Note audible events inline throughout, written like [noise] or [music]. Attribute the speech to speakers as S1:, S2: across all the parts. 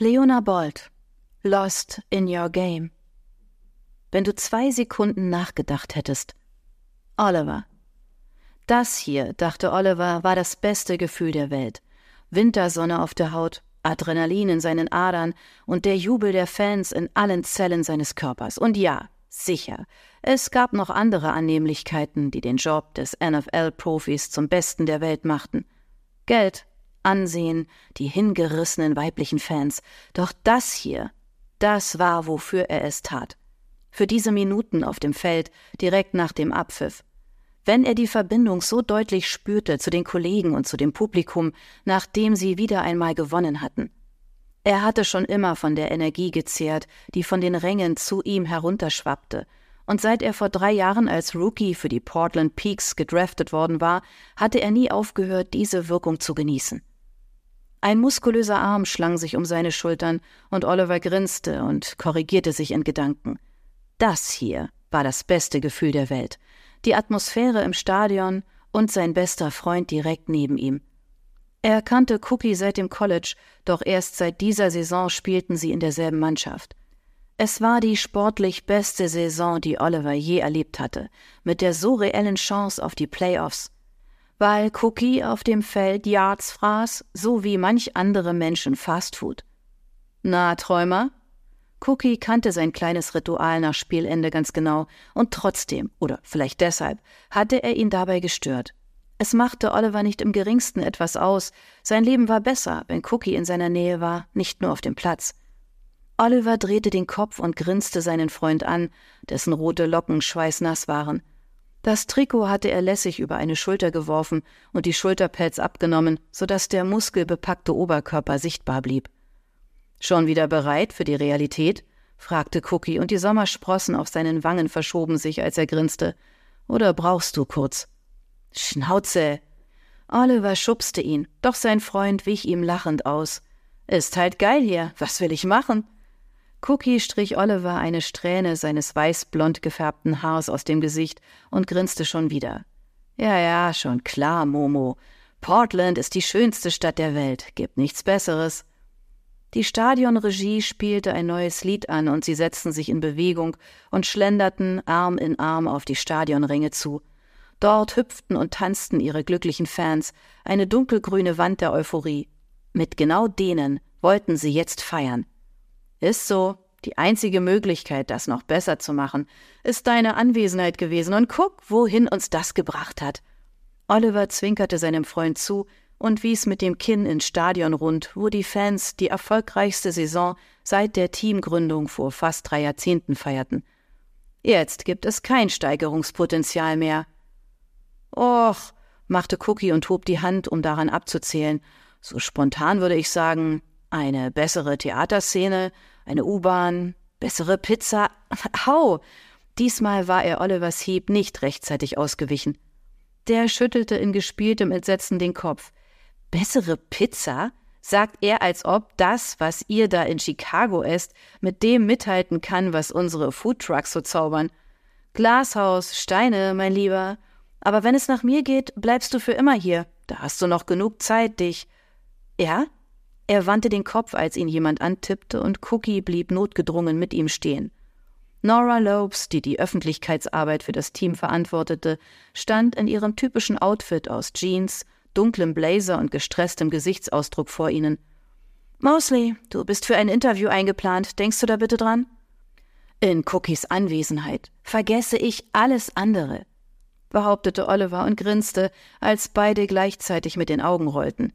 S1: Leona Bolt, Lost in Your Game. Wenn du zwei Sekunden nachgedacht hättest. Oliver. Das hier, dachte Oliver, war das beste Gefühl der Welt. Wintersonne auf der Haut, Adrenalin in seinen Adern und der Jubel der Fans in allen Zellen seines Körpers. Und ja, sicher, es gab noch andere Annehmlichkeiten, die den Job des NFL-Profis zum Besten der Welt machten. Geld, Ansehen, die hingerissenen weiblichen Fans. Doch das hier, das war, wofür er es tat. Für diese Minuten auf dem Feld, direkt nach dem Abpfiff. Wenn er die Verbindung so deutlich spürte zu den Kollegen und zu dem Publikum, nachdem sie wieder einmal gewonnen hatten. Er hatte schon immer von der Energie gezehrt, die von den Rängen zu ihm herunterschwappte, und seit er vor drei Jahren als Rookie für die Portland Peaks gedraftet worden war, hatte er nie aufgehört, diese Wirkung zu genießen. Ein muskulöser Arm schlang sich um seine Schultern, und Oliver grinste und korrigierte sich in Gedanken. Das hier war das beste Gefühl der Welt. Die Atmosphäre im Stadion und sein bester Freund direkt neben ihm. Er kannte Cookie seit dem College, doch erst seit dieser Saison spielten sie in derselben Mannschaft. Es war die sportlich beste Saison, die Oliver je erlebt hatte, mit der so reellen Chance auf die Playoffs weil Cookie auf dem Feld Yards fraß, so wie manch andere Menschen Fastfood. Na, Träumer? Cookie kannte sein kleines Ritual nach Spielende ganz genau, und trotzdem, oder vielleicht deshalb, hatte er ihn dabei gestört. Es machte Oliver nicht im geringsten etwas aus, sein Leben war besser, wenn Cookie in seiner Nähe war, nicht nur auf dem Platz. Oliver drehte den Kopf und grinste seinen Freund an, dessen rote Locken schweißnass waren. Das Trikot hatte er lässig über eine Schulter geworfen und die Schulterpads abgenommen, so dass der muskelbepackte Oberkörper sichtbar blieb. Schon wieder bereit für die Realität? fragte Cookie, und die Sommersprossen auf seinen Wangen verschoben sich, als er grinste. Oder brauchst du kurz? Schnauze! Oliver schubste ihn, doch sein Freund wich ihm lachend aus. Ist halt geil hier, was will ich machen? Cookie strich Oliver eine Strähne seines weißblond gefärbten Haars aus dem Gesicht und grinste schon wieder. Ja, ja, schon klar, Momo. Portland ist die schönste Stadt der Welt, gibt nichts Besseres. Die Stadionregie spielte ein neues Lied an und sie setzten sich in Bewegung und schlenderten Arm in Arm auf die Stadionringe zu. Dort hüpften und tanzten ihre glücklichen Fans, eine dunkelgrüne Wand der Euphorie. Mit genau denen wollten sie jetzt feiern. Ist so. Die einzige Möglichkeit, das noch besser zu machen, ist deine Anwesenheit gewesen, und guck, wohin uns das gebracht hat. Oliver zwinkerte seinem Freund zu und wies mit dem Kinn ins Stadion rund, wo die Fans die erfolgreichste Saison seit der Teamgründung vor fast drei Jahrzehnten feierten. Jetzt gibt es kein Steigerungspotenzial mehr. Och, machte Cookie und hob die Hand, um daran abzuzählen. So spontan würde ich sagen, eine bessere Theaterszene, eine U-Bahn, bessere Pizza. [laughs] Hau! Diesmal war er Olivers Hieb nicht rechtzeitig ausgewichen. Der schüttelte in gespieltem Entsetzen den Kopf. Bessere Pizza? sagt er, als ob das, was ihr da in Chicago esst, mit dem mithalten kann, was unsere Foodtrucks so zaubern. Glashaus, Steine, mein Lieber. Aber wenn es nach mir geht, bleibst du für immer hier. Da hast du noch genug Zeit, dich. Ja? Er wandte den Kopf, als ihn jemand antippte, und Cookie blieb notgedrungen mit ihm stehen. Nora Lopes, die die Öffentlichkeitsarbeit für das Team verantwortete, stand in ihrem typischen Outfit aus Jeans, dunklem Blazer und gestresstem Gesichtsausdruck vor ihnen. Mosley, du bist für ein Interview eingeplant, denkst du da bitte dran? In Cookies Anwesenheit vergesse ich alles andere, behauptete Oliver und grinste, als beide gleichzeitig mit den Augen rollten.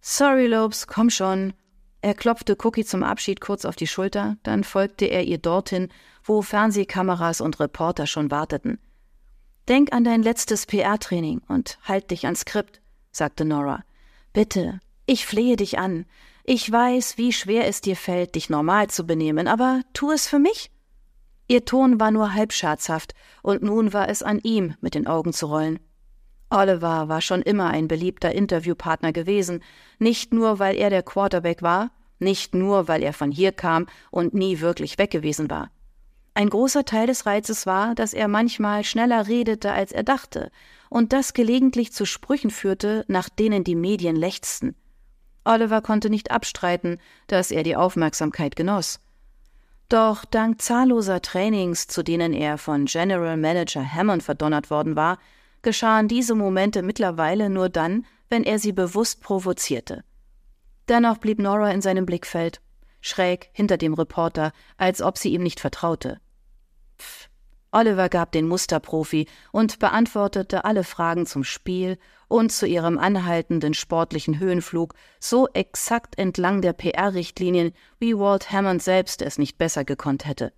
S1: Sorry, Lopes, komm schon. Er klopfte Cookie zum Abschied kurz auf die Schulter, dann folgte er ihr dorthin, wo Fernsehkameras und Reporter schon warteten. Denk an dein letztes PR-Training und halt dich ans Skript, sagte Nora. Bitte, ich flehe dich an. Ich weiß, wie schwer es dir fällt, dich normal zu benehmen, aber tu es für mich. Ihr Ton war nur halb scherzhaft, und nun war es an ihm, mit den Augen zu rollen. Oliver war schon immer ein beliebter Interviewpartner gewesen, nicht nur weil er der Quarterback war, nicht nur weil er von hier kam und nie wirklich weg gewesen war. Ein großer Teil des Reizes war, dass er manchmal schneller redete, als er dachte, und das gelegentlich zu Sprüchen führte, nach denen die Medien lechzten. Oliver konnte nicht abstreiten, dass er die Aufmerksamkeit genoss. Doch dank zahlloser Trainings, zu denen er von General Manager Hammond verdonnert worden war, geschahen diese Momente mittlerweile nur dann, wenn er sie bewusst provozierte. Dennoch blieb Nora in seinem Blickfeld, schräg hinter dem Reporter, als ob sie ihm nicht vertraute. Pff, Oliver gab den Musterprofi und beantwortete alle Fragen zum Spiel und zu ihrem anhaltenden sportlichen Höhenflug so exakt entlang der PR-Richtlinien, wie Walt Hammond selbst es nicht besser gekonnt hätte.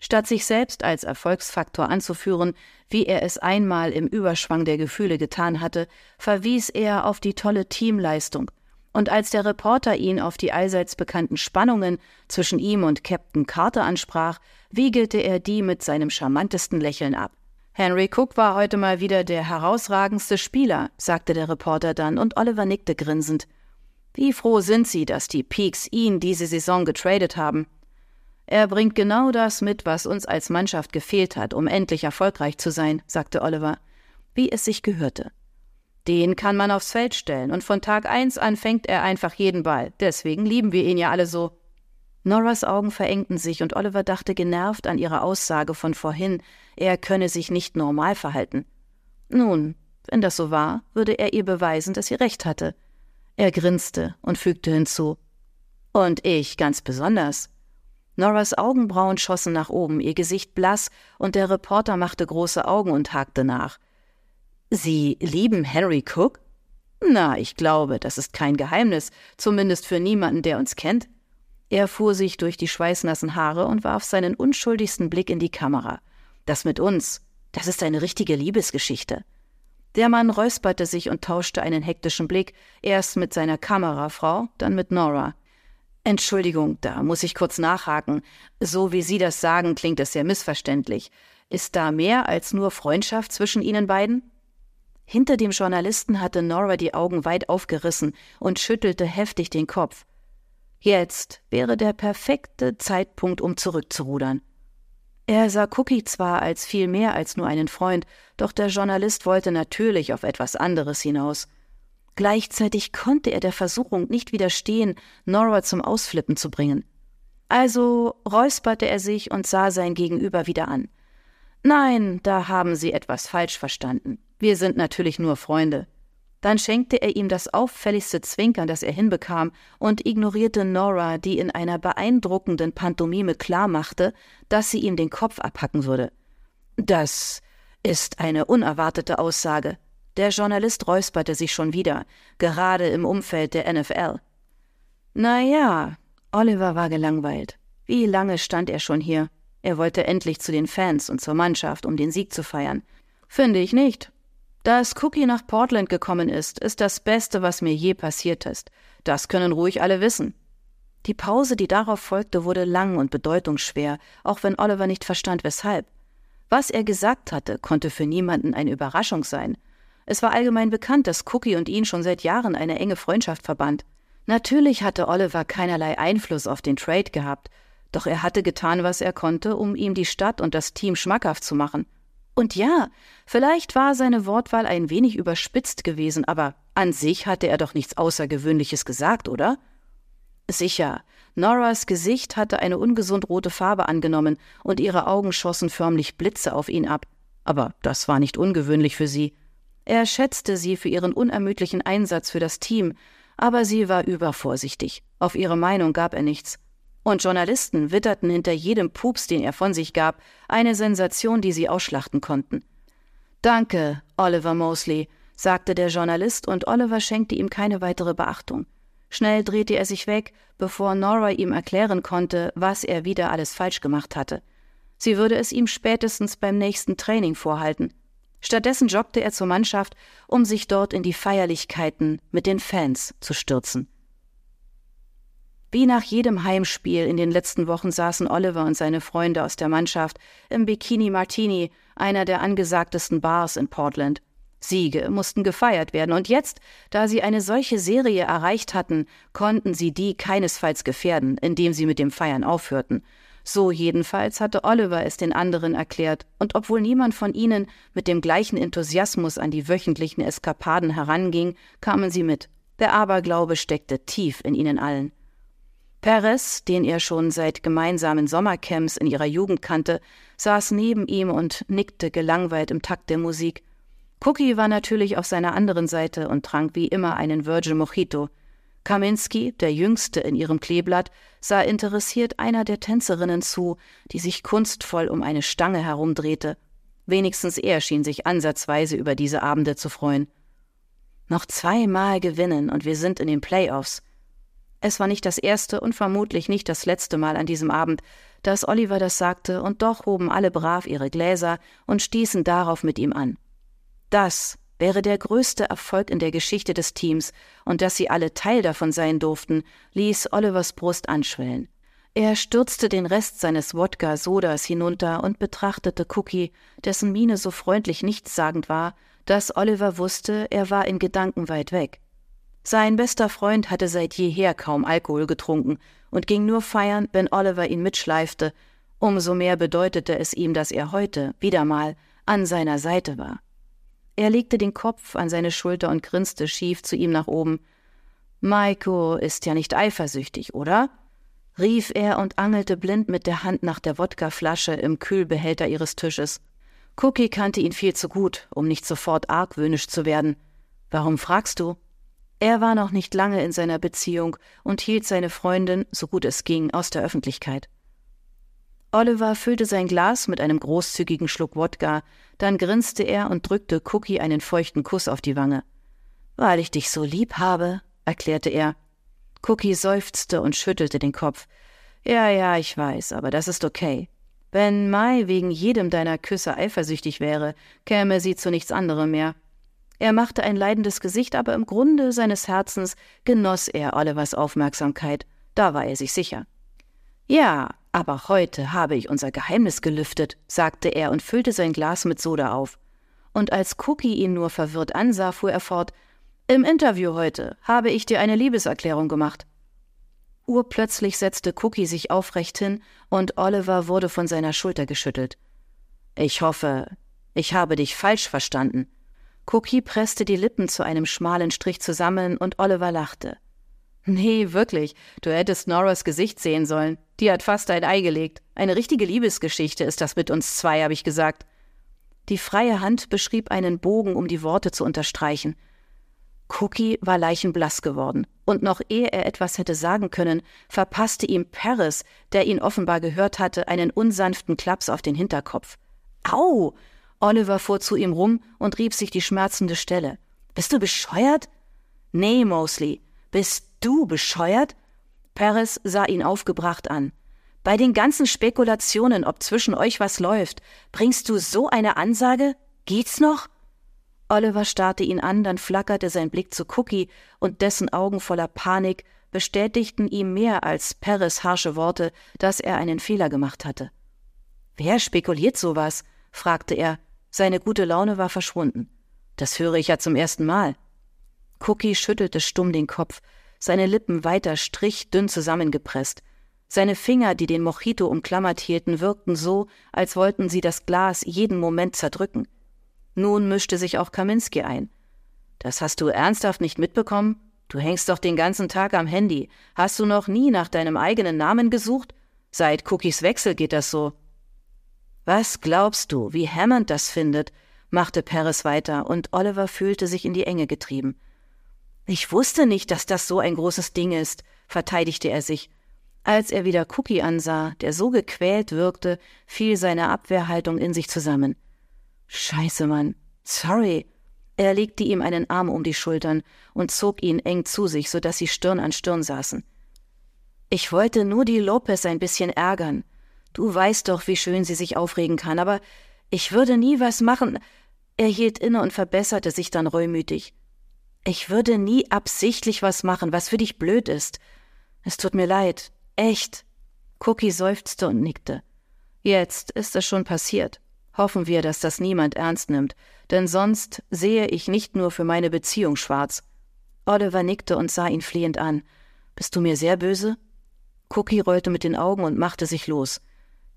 S1: Statt sich selbst als Erfolgsfaktor anzuführen, wie er es einmal im Überschwang der Gefühle getan hatte, verwies er auf die tolle Teamleistung, und als der Reporter ihn auf die allseits bekannten Spannungen zwischen ihm und Captain Carter ansprach, wiegelte er die mit seinem charmantesten Lächeln ab. Henry Cook war heute mal wieder der herausragendste Spieler, sagte der Reporter dann, und Oliver nickte grinsend. Wie froh sind Sie, dass die Peaks ihn diese Saison getradet haben. Er bringt genau das mit, was uns als Mannschaft gefehlt hat, um endlich erfolgreich zu sein, sagte Oliver, wie es sich gehörte. Den kann man aufs Feld stellen, und von Tag eins an fängt er einfach jeden Ball. Deswegen lieben wir ihn ja alle so. Norras Augen verengten sich, und Oliver dachte genervt an ihre Aussage von vorhin, er könne sich nicht normal verhalten. Nun, wenn das so war, würde er ihr beweisen, dass sie recht hatte. Er grinste und fügte hinzu. Und ich ganz besonders. Norras Augenbrauen schossen nach oben, ihr Gesicht blass, und der Reporter machte große Augen und hakte nach. Sie lieben Henry Cook? Na, ich glaube, das ist kein Geheimnis, zumindest für niemanden, der uns kennt. Er fuhr sich durch die schweißnassen Haare und warf seinen unschuldigsten Blick in die Kamera. Das mit uns, das ist eine richtige Liebesgeschichte. Der Mann räusperte sich und tauschte einen hektischen Blick, erst mit seiner Kamerafrau, dann mit Nora. Entschuldigung, da muss ich kurz nachhaken. So wie Sie das sagen, klingt es sehr missverständlich. Ist da mehr als nur Freundschaft zwischen Ihnen beiden? Hinter dem Journalisten hatte Nora die Augen weit aufgerissen und schüttelte heftig den Kopf. Jetzt wäre der perfekte Zeitpunkt, um zurückzurudern. Er sah Cookie zwar als viel mehr als nur einen Freund, doch der Journalist wollte natürlich auf etwas anderes hinaus. Gleichzeitig konnte er der Versuchung nicht widerstehen, Nora zum Ausflippen zu bringen. Also räusperte er sich und sah sein Gegenüber wieder an. Nein, da haben Sie etwas falsch verstanden. Wir sind natürlich nur Freunde. Dann schenkte er ihm das auffälligste Zwinkern, das er hinbekam, und ignorierte Nora, die in einer beeindruckenden Pantomime klarmachte, dass sie ihm den Kopf abhacken würde. Das ist eine unerwartete Aussage. Der Journalist räusperte sich schon wieder, gerade im Umfeld der NFL. Na ja, Oliver war gelangweilt. Wie lange stand er schon hier? Er wollte endlich zu den Fans und zur Mannschaft, um den Sieg zu feiern. Finde ich nicht. Dass Cookie nach Portland gekommen ist, ist das Beste, was mir je passiert ist. Das können ruhig alle wissen. Die Pause, die darauf folgte, wurde lang und bedeutungsschwer, auch wenn Oliver nicht verstand, weshalb. Was er gesagt hatte, konnte für niemanden eine Überraschung sein. Es war allgemein bekannt, dass Cookie und ihn schon seit Jahren eine enge Freundschaft verband. Natürlich hatte Oliver keinerlei Einfluss auf den Trade gehabt, doch er hatte getan, was er konnte, um ihm die Stadt und das Team schmackhaft zu machen. Und ja, vielleicht war seine Wortwahl ein wenig überspitzt gewesen, aber an sich hatte er doch nichts Außergewöhnliches gesagt, oder? Sicher, Noras Gesicht hatte eine ungesund rote Farbe angenommen und ihre Augen schossen förmlich Blitze auf ihn ab. Aber das war nicht ungewöhnlich für sie. Er schätzte sie für ihren unermüdlichen Einsatz für das Team, aber sie war übervorsichtig. Auf ihre Meinung gab er nichts. Und Journalisten witterten hinter jedem Pups, den er von sich gab, eine Sensation, die sie ausschlachten konnten. Danke, Oliver Mosley, sagte der Journalist, und Oliver schenkte ihm keine weitere Beachtung. Schnell drehte er sich weg, bevor Nora ihm erklären konnte, was er wieder alles falsch gemacht hatte. Sie würde es ihm spätestens beim nächsten Training vorhalten. Stattdessen joggte er zur Mannschaft, um sich dort in die Feierlichkeiten mit den Fans zu stürzen. Wie nach jedem Heimspiel in den letzten Wochen saßen Oliver und seine Freunde aus der Mannschaft im Bikini Martini, einer der angesagtesten Bars in Portland. Siege mussten gefeiert werden, und jetzt, da sie eine solche Serie erreicht hatten, konnten sie die keinesfalls gefährden, indem sie mit dem Feiern aufhörten. So jedenfalls hatte Oliver es den anderen erklärt, und obwohl niemand von ihnen mit dem gleichen Enthusiasmus an die wöchentlichen Eskapaden heranging, kamen sie mit. Der Aberglaube steckte tief in ihnen allen. Perez, den er schon seit gemeinsamen Sommercamps in ihrer Jugend kannte, saß neben ihm und nickte gelangweilt im Takt der Musik. Cookie war natürlich auf seiner anderen Seite und trank wie immer einen Virgin Mojito. Kaminski, der Jüngste in ihrem Kleeblatt, sah interessiert einer der Tänzerinnen zu, die sich kunstvoll um eine Stange herumdrehte. Wenigstens er schien sich ansatzweise über diese Abende zu freuen. Noch zweimal gewinnen und wir sind in den Playoffs. Es war nicht das erste und vermutlich nicht das letzte Mal an diesem Abend, dass Oliver das sagte, und doch hoben alle brav ihre Gläser und stießen darauf mit ihm an. Das wäre der größte Erfolg in der Geschichte des Teams, und dass sie alle Teil davon sein durften, ließ Olivers Brust anschwellen. Er stürzte den Rest seines Wodka-Sodas hinunter und betrachtete Cookie, dessen Miene so freundlich nichtssagend war, dass Oliver wusste, er war in Gedanken weit weg. Sein bester Freund hatte seit jeher kaum Alkohol getrunken und ging nur feiern, wenn Oliver ihn mitschleifte, umso mehr bedeutete es ihm, dass er heute wieder mal an seiner Seite war. Er legte den Kopf an seine Schulter und grinste schief zu ihm nach oben. Maiko ist ja nicht eifersüchtig, oder? rief er und angelte blind mit der Hand nach der Wodkaflasche im Kühlbehälter ihres Tisches. Cookie kannte ihn viel zu gut, um nicht sofort argwöhnisch zu werden. Warum fragst du? Er war noch nicht lange in seiner Beziehung und hielt seine Freundin, so gut es ging, aus der Öffentlichkeit. Oliver füllte sein Glas mit einem großzügigen Schluck Wodka, dann grinste er und drückte Cookie einen feuchten Kuss auf die Wange. Weil ich dich so lieb habe, erklärte er. Cookie seufzte und schüttelte den Kopf. Ja, ja, ich weiß, aber das ist okay. Wenn Mai wegen jedem deiner Küsse eifersüchtig wäre, käme sie zu nichts anderem mehr. Er machte ein leidendes Gesicht, aber im Grunde seines Herzens genoss er Olivers Aufmerksamkeit. Da war er sich sicher. Ja, aber heute habe ich unser Geheimnis gelüftet, sagte er und füllte sein Glas mit Soda auf. Und als Cookie ihn nur verwirrt ansah, fuhr er fort Im Interview heute habe ich dir eine Liebeserklärung gemacht. Urplötzlich setzte Cookie sich aufrecht hin und Oliver wurde von seiner Schulter geschüttelt. Ich hoffe, ich habe dich falsch verstanden. Cookie presste die Lippen zu einem schmalen Strich zusammen und Oliver lachte. Nee, wirklich, du hättest Noras Gesicht sehen sollen. Die hat fast ein Ei gelegt. Eine richtige Liebesgeschichte ist das mit uns zwei, habe ich gesagt. Die freie Hand beschrieb einen Bogen, um die Worte zu unterstreichen. Cookie war leichenblass geworden, und noch ehe er etwas hätte sagen können, verpasste ihm Paris, der ihn offenbar gehört hatte, einen unsanften Klaps auf den Hinterkopf. Au! Oliver fuhr zu ihm rum und rieb sich die schmerzende Stelle. Bist du bescheuert? Nee, Mosley. Bist du bescheuert? Paris sah ihn aufgebracht an. Bei den ganzen Spekulationen, ob zwischen euch was läuft, bringst du so eine Ansage? Geht's noch? Oliver starrte ihn an, dann flackerte sein Blick zu Cookie, und dessen Augen voller Panik bestätigten ihm mehr als Paris harsche Worte, dass er einen Fehler gemacht hatte. Wer spekuliert sowas? fragte er. Seine gute Laune war verschwunden. Das höre ich ja zum ersten Mal. Cookie schüttelte stumm den Kopf, seine Lippen weiter strichdünn zusammengepresst. Seine Finger, die den Mojito umklammert hielten, wirkten so, als wollten sie das Glas jeden Moment zerdrücken. Nun mischte sich auch Kaminski ein. Das hast du ernsthaft nicht mitbekommen? Du hängst doch den ganzen Tag am Handy. Hast du noch nie nach deinem eigenen Namen gesucht? Seit Cookies Wechsel geht das so. Was glaubst du, wie Hammond das findet? machte Paris weiter, und Oliver fühlte sich in die Enge getrieben. Ich wusste nicht, dass das so ein großes Ding ist, verteidigte er sich. Als er wieder Cookie ansah, der so gequält wirkte, fiel seine Abwehrhaltung in sich zusammen. Scheiße, Mann. Sorry. Er legte ihm einen Arm um die Schultern und zog ihn eng zu sich, so dass sie Stirn an Stirn saßen. Ich wollte nur die Lopez ein bisschen ärgern. Du weißt doch, wie schön sie sich aufregen kann, aber ich würde nie was machen. Er hielt inne und verbesserte sich dann reumütig. Ich würde nie absichtlich was machen, was für dich blöd ist. Es tut mir leid. Echt. Cookie seufzte und nickte. Jetzt ist es schon passiert. Hoffen wir, dass das niemand ernst nimmt, denn sonst sehe ich nicht nur für meine Beziehung schwarz. Oliver nickte und sah ihn flehend an. Bist du mir sehr böse? Cookie rollte mit den Augen und machte sich los.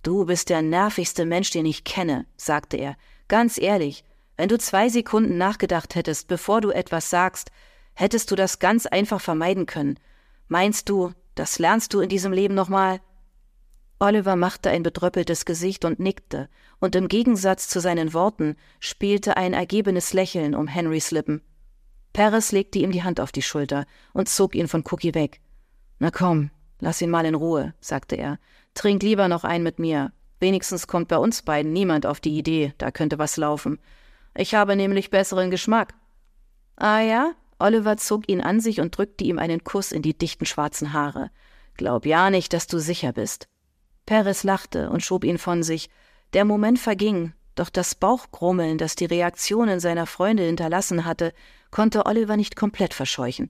S1: Du bist der nervigste Mensch, den ich kenne, sagte er. Ganz ehrlich, wenn du zwei Sekunden nachgedacht hättest, bevor du etwas sagst, Hättest du das ganz einfach vermeiden können. Meinst du, das lernst du in diesem Leben nochmal? Oliver machte ein bedröppeltes Gesicht und nickte, und im Gegensatz zu seinen Worten spielte ein ergebenes Lächeln um Henrys Lippen. Paris legte ihm die Hand auf die Schulter und zog ihn von Cookie weg. Na komm, lass ihn mal in Ruhe, sagte er. Trink lieber noch ein mit mir. Wenigstens kommt bei uns beiden niemand auf die Idee, da könnte was laufen. Ich habe nämlich besseren Geschmack. Ah ja? Oliver zog ihn an sich und drückte ihm einen Kuss in die dichten schwarzen Haare. Glaub ja nicht, dass du sicher bist. Paris lachte und schob ihn von sich. Der Moment verging, doch das Bauchgrummeln, das die Reaktionen seiner Freunde hinterlassen hatte, konnte Oliver nicht komplett verscheuchen.